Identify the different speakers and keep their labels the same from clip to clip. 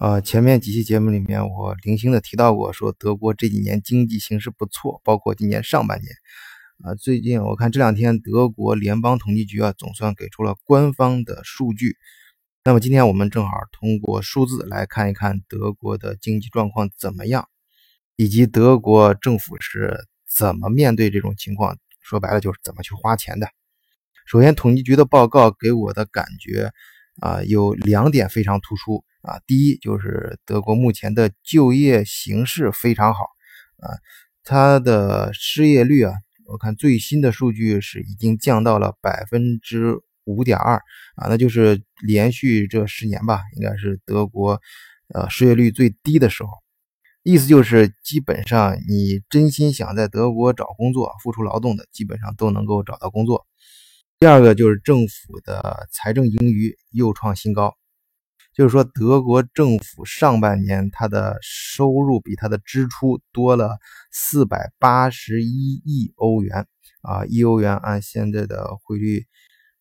Speaker 1: 呃，前面几期节目里面我零星的提到过，说德国这几年经济形势不错，包括今年上半年。啊，最近我看这两天德国联邦统计局啊，总算给出了官方的数据。那么今天我们正好通过数字来看一看德国的经济状况怎么样，以及德国政府是怎么面对这种情况。说白了就是怎么去花钱的。首先，统计局的报告给我的感觉啊，有两点非常突出啊。第一，就是德国目前的就业形势非常好啊，它的失业率啊，我看最新的数据是已经降到了百分之五点二啊，那就是连续这十年吧，应该是德国呃失业率最低的时候。意思就是，基本上你真心想在德国找工作、付出劳动的，基本上都能够找到工作。第二个就是政府的财政盈余又创新高，就是说德国政府上半年它的收入比它的支出多了四百八十一亿欧元。啊，一欧元按现在的汇率，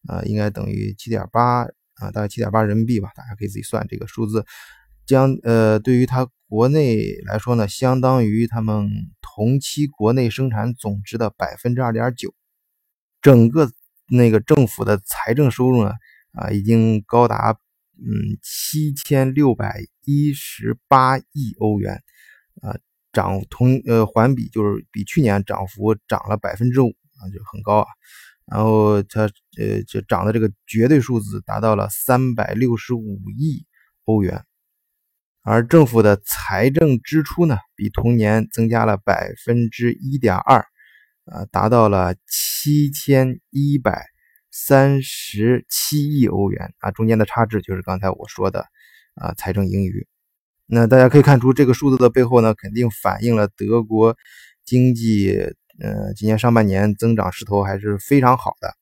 Speaker 1: 呃，应该等于七点八啊，大概七点八人民币吧，大家可以自己算这个数字。将呃，对于它国内来说呢，相当于他们同期国内生产总值的百分之二点九，整个那个政府的财政收入呢，啊，已经高达嗯七千六百一十八亿欧元，啊，涨同呃环比就是比去年涨幅涨了百分之五啊，就很高啊，然后它呃就涨的这个绝对数字达到了三百六十五亿欧元。而政府的财政支出呢，比同年增加了百分之一点二，啊，达到了七千一百三十七亿欧元啊，中间的差值就是刚才我说的啊，财政盈余。那大家可以看出，这个数字的背后呢，肯定反映了德国经济，呃，今年上半年增长势头还是非常好的，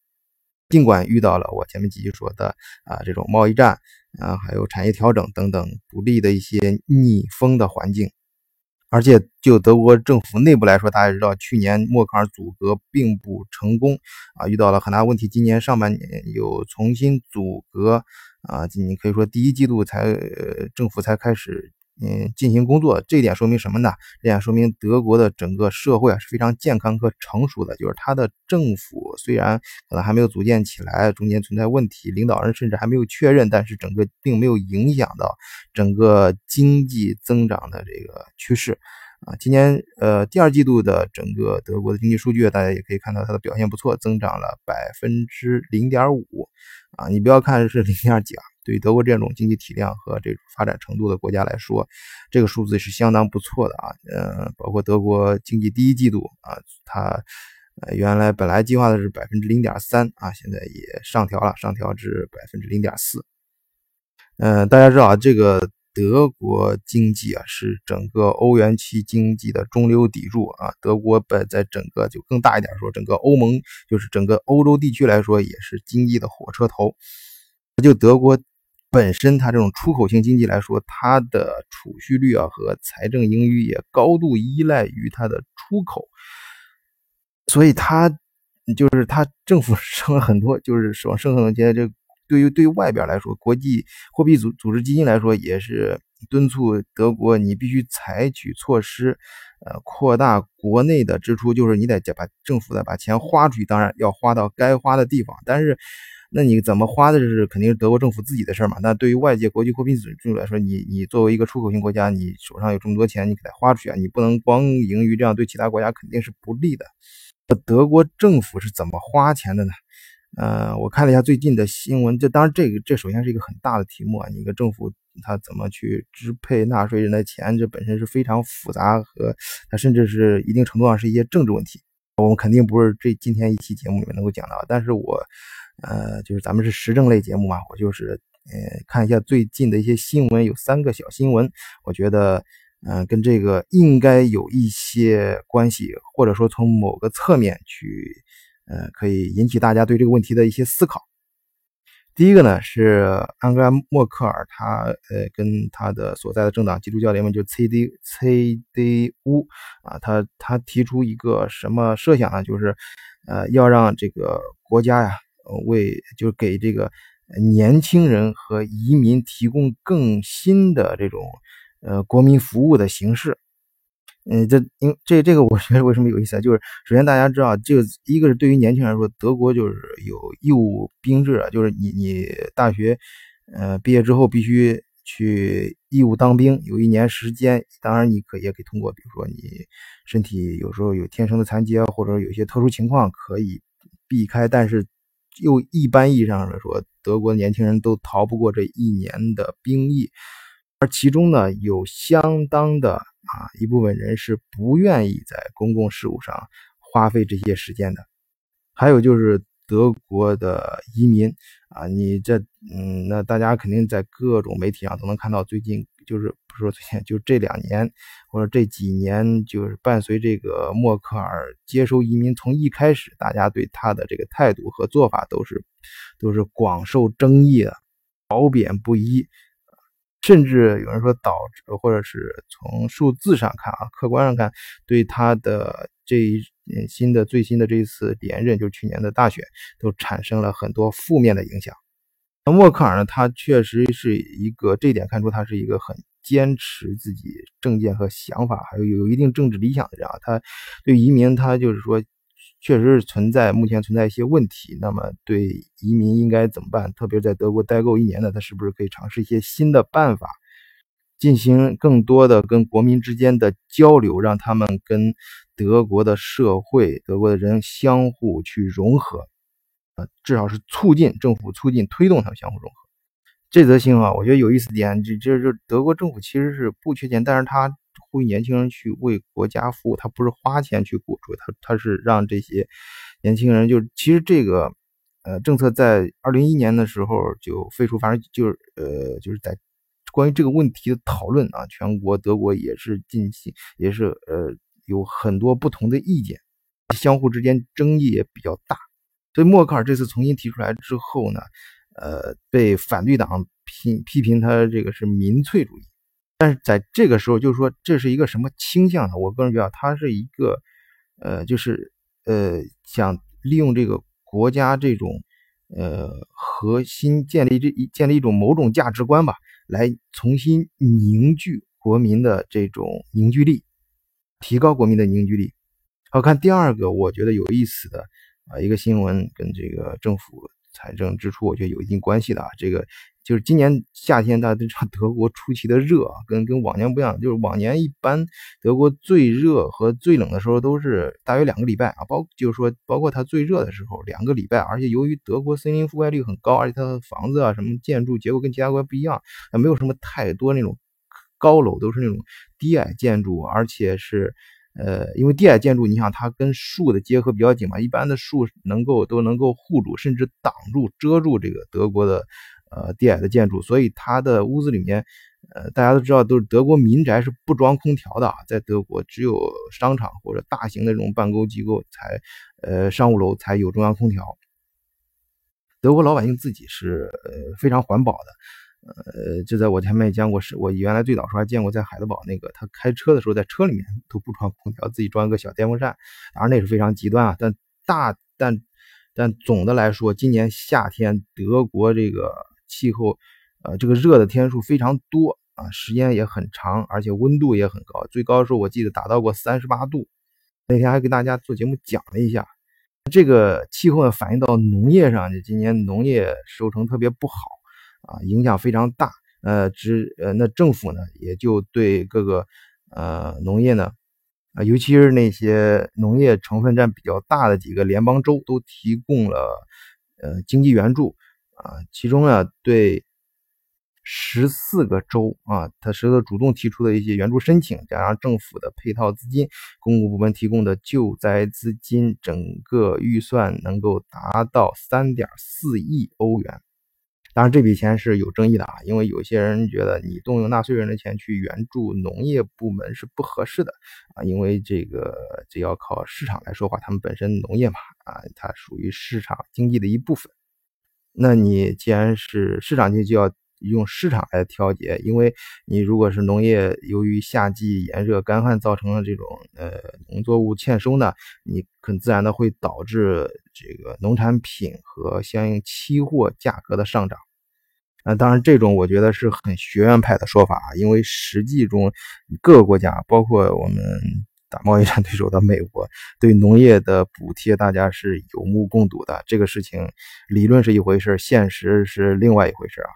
Speaker 1: 尽管遇到了我前面几句说的啊，这种贸易战。啊，还有产业调整等等不利的一些逆风的环境，而且就德国政府内部来说，大家知道去年默克尔组阁并不成功啊，遇到了很大问题。今年上半年又重新组阁啊，你可以说第一季度才呃政府才开始。嗯，进行工作，这一点说明什么呢？这点说明德国的整个社会啊是非常健康和成熟的。就是它的政府虽然可能还没有组建起来，中间存在问题，领导人甚至还没有确认，但是整个并没有影响到整个经济增长的这个趋势啊。今年呃第二季度的整个德国的经济数据，大家也可以看到它的表现不错，增长了百分之零点五啊。你不要看是零点几啊。对于德国这种经济体量和这种发展程度的国家来说，这个数字是相当不错的啊。呃，包括德国经济第一季度啊，它呃原来本来计划的是百分之零点三啊，现在也上调了，上调至百分之零点四。嗯，大家知道啊，这个德国经济啊是整个欧元区经济的中流砥柱啊。德国本在整个就更大一点说，整个欧盟就是整个欧洲地区来说，也是经济的火车头。就德国。本身它这种出口型经济来说，它的储蓄率啊和财政盈余也高度依赖于它的出口，所以它就是它政府 剩了很多，就是说剩很多钱。这对于对于外边来说，国际货币组组织基金来说也是敦促德国，你必须采取措施，呃，扩大国内的支出，就是你得把政府的把钱花出去，当然要花到该花的地方，但是。那你怎么花的是肯定是德国政府自己的事儿嘛？那对于外界国际货币组织来说，你你作为一个出口型国家，你手上有这么多钱，你给它花出去啊，你不能光盈余，这样对其他国家肯定是不利的。德国政府是怎么花钱的呢？呃，我看了一下最近的新闻，这当然这个这首先是一个很大的题目啊，你个政府它怎么去支配纳税人的钱，这本身是非常复杂和它甚至是一定程度上是一些政治问题。我们肯定不是这今天一期节目里面能够讲到，但是我。呃，就是咱们是时政类节目嘛，我就是呃看一下最近的一些新闻，有三个小新闻，我觉得嗯跟这个应该有一些关系，或者说从某个侧面去呃可以引起大家对这个问题的一些思考。第一个呢是安格拉默克尔，他呃跟他的所在的政党基督教联盟就 CD CDU 啊，他他提出一个什么设想呢？就是呃要让这个国家呀。为就是给这个年轻人和移民提供更新的这种呃国民服务的形式。嗯，这因这这个我觉得为什么有意思啊？就是首先大家知道，这个一个是对于年轻人来说，德国就是有义务兵制啊，就是你你大学呃毕业之后必须去义务当兵，有一年时间。当然你可也可以通过，比如说你身体有时候有天生的残疾啊，或者有些特殊情况可以避开，但是又一般意义上来说，德国年轻人都逃不过这一年的兵役，而其中呢有相当的。啊，一部分人是不愿意在公共事务上花费这些时间的。还有就是德国的移民啊，你这嗯，那大家肯定在各种媒体上都能看到，最近就是不说最近，就这两年或者这几年，就是伴随这个默克尔接收移民，从一开始大家对他的这个态度和做法都是都是广受争议的，褒贬不一。甚至有人说导致，或者是从数字上看啊，客观上看，对他的这一新的最新的这一次连任，就是去年的大选，都产生了很多负面的影响。那默克尔呢，他确实是一个这一点看出他是一个很坚持自己政见和想法，还有有一定政治理想的人啊。他对移民，他就是说。确实是存在，目前存在一些问题。那么，对移民应该怎么办？特别在德国待够一年的，他是不是可以尝试一些新的办法，进行更多的跟国民之间的交流，让他们跟德国的社会、德国的人相互去融合？呃，至少是促进政府促进推动他们相互融合。这则新闻啊，我觉得有意思点，就就是德国政府其实是不缺钱，但是他。呼吁年轻人去为国家服务，他不是花钱去补助，他他是让这些年轻人就其实这个呃政策在二零一一年的时候就废除，反正就是呃就是在关于这个问题的讨论啊，全国德国也是进行也是呃有很多不同的意见，相互之间争议也比较大，所以默克尔这次重新提出来之后呢，呃被反对党批批评他这个是民粹主义。但是在这个时候，就是说这是一个什么倾向呢？我个人觉得，它是一个，呃，就是呃，想利用这个国家这种呃核心建立这一建立一种某种价值观吧，来重新凝聚国民的这种凝聚力，提高国民的凝聚力。好看第二个，我觉得有意思的啊一个新闻，跟这个政府财政支出，我觉得有一定关系的啊，这个。就是今年夏天，大家都知道德国出奇的热啊，跟跟往年不一样。就是往年一般德国最热和最冷的时候都是大约两个礼拜啊，包就是说包括它最热的时候两个礼拜。而且由于德国森林覆盖率很高，而且它的房子啊什么建筑结构跟其他国家不一样，它没有什么太多那种高楼，都是那种低矮建筑，而且是呃，因为低矮建筑，你想它跟树的结合比较紧嘛，一般的树能够都能够护住，甚至挡住遮住这个德国的。呃，低矮的建筑，所以它的屋子里面，呃，大家都知道，都是德国民宅是不装空调的啊，在德国只有商场或者大型的这种办公机构才，呃，商务楼才有中央空调。德国老百姓自己是呃非常环保的，呃，就在我前面也讲过，是我原来最早时候还见过，在海德堡那个他开车的时候，在车里面都不装空调，自己装一个小电风扇，当然那是非常极端啊，但大但但总的来说，今年夏天德国这个。气候，呃，这个热的天数非常多啊，时间也很长，而且温度也很高，最高的时候我记得达到过三十八度。那天还给大家做节目讲了一下，这个气候呢反映到农业上，就今年农业收成特别不好啊，影响非常大。呃，只呃，那政府呢也就对各个呃农业呢，啊，尤其是那些农业成分占比较大的几个联邦州，都提供了呃经济援助。啊，其中呢，对十四个州啊，它是个主动提出的一些援助申请，加上政府的配套资金，公共部门提供的救灾资金，整个预算能够达到三点四亿欧元。当然，这笔钱是有争议的啊，因为有些人觉得你动用纳税人的钱去援助农业部门是不合适的啊，因为这个这要靠市场来说话，他们本身农业嘛啊，它属于市场经济的一部分。那你既然是市场经济，就要用市场来调节，因为你如果是农业，由于夏季炎热干旱造成了这种呃农作物欠收呢，你很自然的会导致这个农产品和相应期货价格的上涨。啊，当然这种我觉得是很学院派的说法啊，因为实际中各个国家，包括我们打贸易战对手的美国，对农业的补贴大家是有目共睹的。这个事情理论是一回事，现实是另外一回事啊。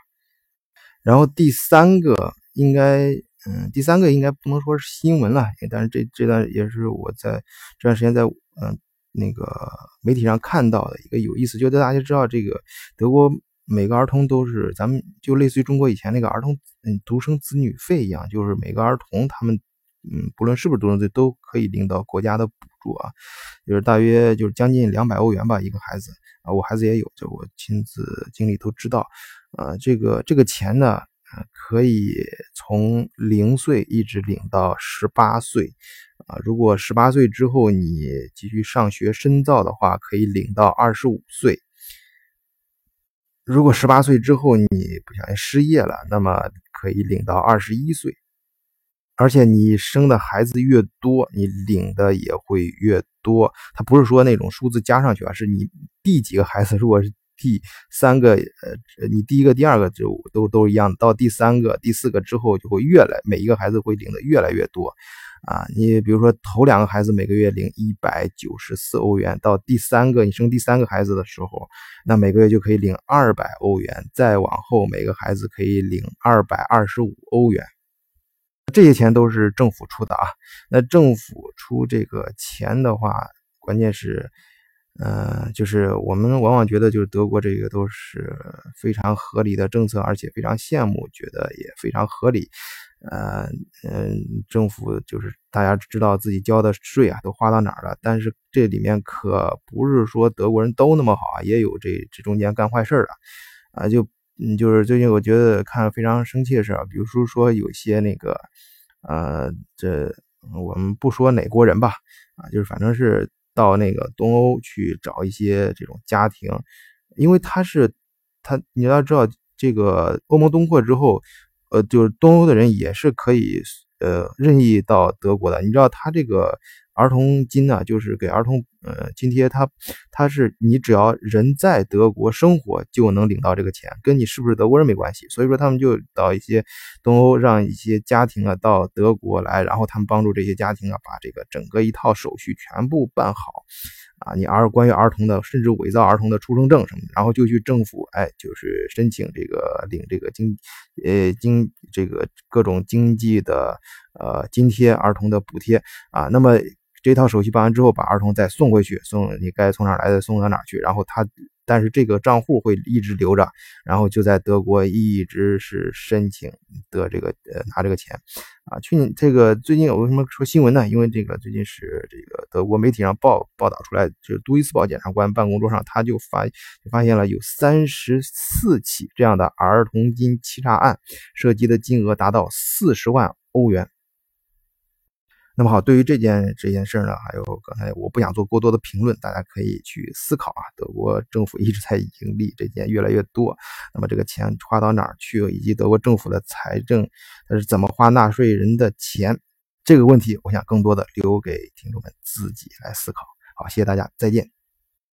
Speaker 1: 然后第三个应该，嗯，第三个应该不能说是新闻了，但是这这段也是我在这段时间在嗯那个媒体上看到的一个有意思，就大家知道这个德国。每个儿童都是咱们就类似于中国以前那个儿童嗯独生子女费一样，就是每个儿童他们嗯不论是不是独生子都可以领到国家的补助啊，就是大约就是将近两百欧元吧一个孩子啊，我孩子也有，就我亲自经历都知道，啊这个这个钱呢啊可以从零岁一直领到十八岁啊，如果十八岁之后你继续上学深造的话，可以领到二十五岁。如果十八岁之后你不小心失业了，那么可以领到二十一岁，而且你生的孩子越多，你领的也会越多。它不是说那种数字加上去啊，是你第几个孩子，如果是第三个，呃，你第一个、第二个就都都一样，到第三个、第四个之后就会越来，每一个孩子会领的越来越多。啊，你比如说头两个孩子每个月领一百九十四欧元，到第三个你生第三个孩子的时候，那每个月就可以领二百欧元，再往后每个孩子可以领二百二十五欧元。这些钱都是政府出的啊。那政府出这个钱的话，关键是，呃，就是我们往往觉得就是德国这个都是非常合理的政策，而且非常羡慕，觉得也非常合理。呃嗯，政府就是大家知道自己交的税啊，都花到哪儿了？但是这里面可不是说德国人都那么好啊，也有这这中间干坏事儿的啊。就嗯，就是最近我觉得看非常生气的事啊，比如说说有些那个呃，这我们不说哪国人吧啊，就是反正是到那个东欧去找一些这种家庭，因为他是他你要知道这个欧盟东扩之后。呃，就是东欧的人也是可以，呃，任意到德国的。你知道他这个儿童金呢，就是给儿童呃津贴，他他是你只要人在德国生活就能领到这个钱，跟你是不是德国人没关系。所以说他们就到一些东欧，让一些家庭啊到德国来，然后他们帮助这些家庭啊把这个整个一套手续全部办好。啊，你儿关于儿童的，甚至伪造儿童的出生证什么的，然后就去政府，哎，就是申请这个领这个经，呃，经这个各种经济的呃津贴，儿童的补贴啊。那么这套手续办完之后，把儿童再送回去，送你该从哪来的送到哪去，然后他。但是这个账户会一直留着，然后就在德国一直是申请得这个呃拿这个钱啊。去年这个最近有为什么说新闻呢？因为这个最近是这个德国媒体上报报道出来，就是杜伊斯堡检察官办公桌上他就发发现了有三十四起这样的儿童金欺诈案，涉及的金额达到四十万欧元。那么好，对于这件这件事呢，还有刚才我不想做过多的评论，大家可以去思考啊。德国政府一直在盈利，这件越来越多。那么这个钱花到哪儿去，以及德国政府的财政它是怎么花纳税人的钱，这个问题，我想更多的留给听众们自己来思考。好，谢谢大家，再见。